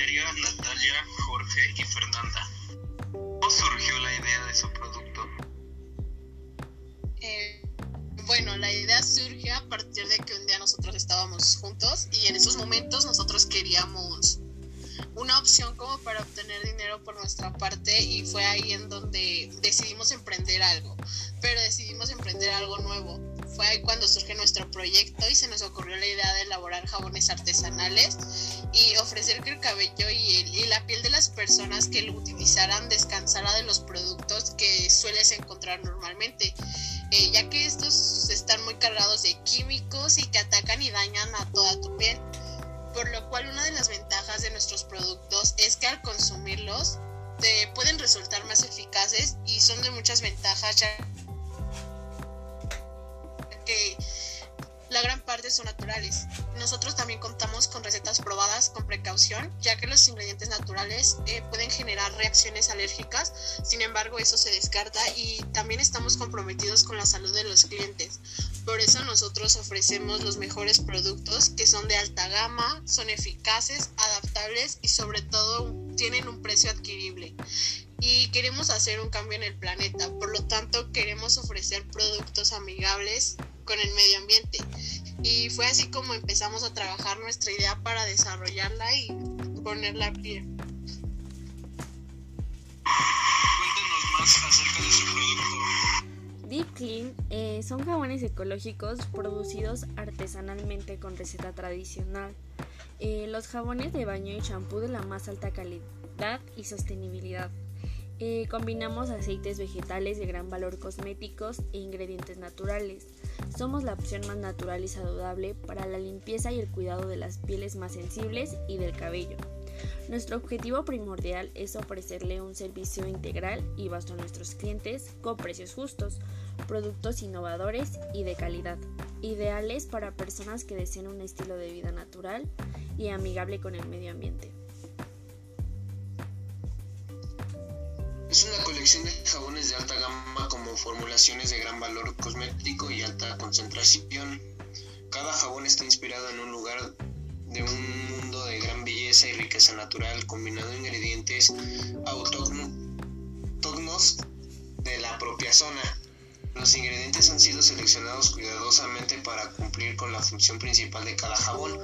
Natalia, Jorge y Fernanda. ¿Cómo surgió la idea de su producto? Eh, bueno, la idea surge a partir de que un día nosotros estábamos juntos y en esos momentos nosotros queríamos una opción como para obtener dinero por nuestra parte y fue ahí en donde decidimos emprender algo, pero decidimos emprender algo nuevo. Fue ahí cuando surge nuestro proyecto y se nos ocurrió la idea elaborar jabones artesanales y ofrecer que el cabello y, la piel de las personas que lo utilizaran descansara de los productos que sueles encontrar normalmente, eh, ya que estos están muy cargados de químicos y que atacan y dañan a toda tu piel. Por lo cual una de las ventajas de nuestros productos es que al consumirlos te pueden resultar más eficaces y son de muchas ventajas ya que parte son naturales. Nosotros también contamos con recetas probadas con precaución, ya que los ingredientes naturales eh, pueden generar reacciones alérgicas, sin embargo eso se descarta y también estamos comprometidos con la salud de los clientes. Por eso nosotros ofrecemos los mejores productos que son de alta gama, son eficaces, adaptables y sobre todo tienen un precio adquirible y queremos hacer un cambio en el planeta. Por lo tanto, queremos ofrecer productos amigables con el medio ambiente. Y fue así como empezamos a trabajar nuestra idea para desarrollarla y ponerla a pie. Cuéntanos más acerca de su producto. Deep Clean eh, son jabones ecológicos producidos artesanalmente con receta tradicional. Eh, los jabones de baño y champú de la más alta calidad y sostenibilidad. Combinamos aceites vegetales de gran valor cosméticos e ingredientes naturales. Somos la opción más natural y saludable para la limpieza y el cuidado de las pieles más sensibles y del cabello. Nuestro objetivo primordial es ofrecerle un servicio integral y vasto a nuestros clientes con precios justos, productos innovadores y de calidad, ideales para personas que deseen un estilo de vida natural y amigable con el medio ambiente. Es una colección de jabones de alta gama como formulaciones de gran valor cosmético y alta concentración. Cada jabón está inspirado en un lugar de un mundo de gran belleza y riqueza natural, combinando ingredientes autóctonos de la propia zona. Los ingredientes han sido seleccionados cuidadosamente para cumplir con la función principal de cada jabón,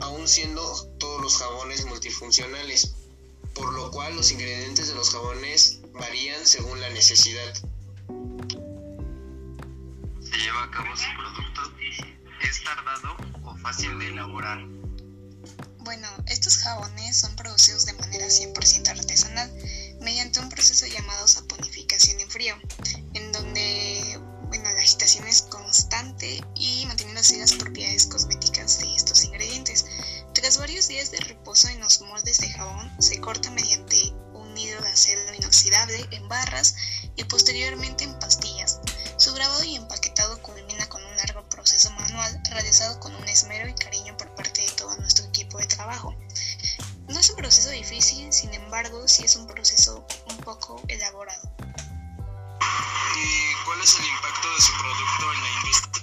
aun siendo todos los jabones multifuncionales por lo cual los ingredientes de los jabones varían según la necesidad. Se lleva a cabo su producto. ¿Es tardado o fácil de elaborar? Bueno, estos jabones son producidos de manera 100% artesanal mediante un proceso llamado días de reposo en los moldes de jabón, se corta mediante un hilo de acero inoxidable en barras y posteriormente en pastillas. Su grabado y empaquetado culmina con un largo proceso manual realizado con un esmero y cariño por parte de todo nuestro equipo de trabajo. No es un proceso difícil, sin embargo, sí es un proceso un poco elaborado. ¿Y cuál es el impacto de su producto en la industria?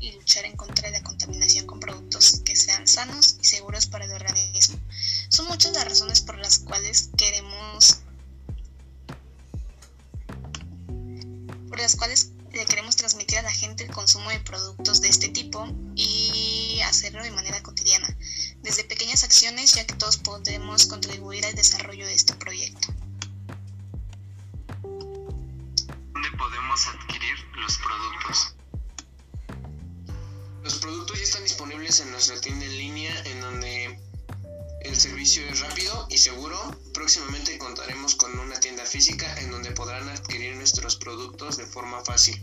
Y luchar en contra de la contaminación con productos que sean sanos y seguros para el organismo. Son muchas las razones por las cuales queremos por las cuales le queremos transmitir a la gente el consumo de productos de este tipo y hacerlo de manera cotidiana, desde pequeñas acciones ya que todos podemos contribuir al desarrollo de este proyecto. ¿Dónde podemos adquirir los productos? Productos ya están disponibles en nuestra tienda en línea en donde el servicio es rápido y seguro. Próximamente contaremos con una tienda física en donde podrán adquirir nuestros productos de forma fácil.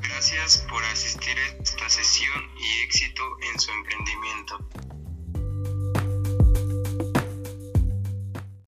Gracias por asistir a esta sesión y éxito en su emprendimiento.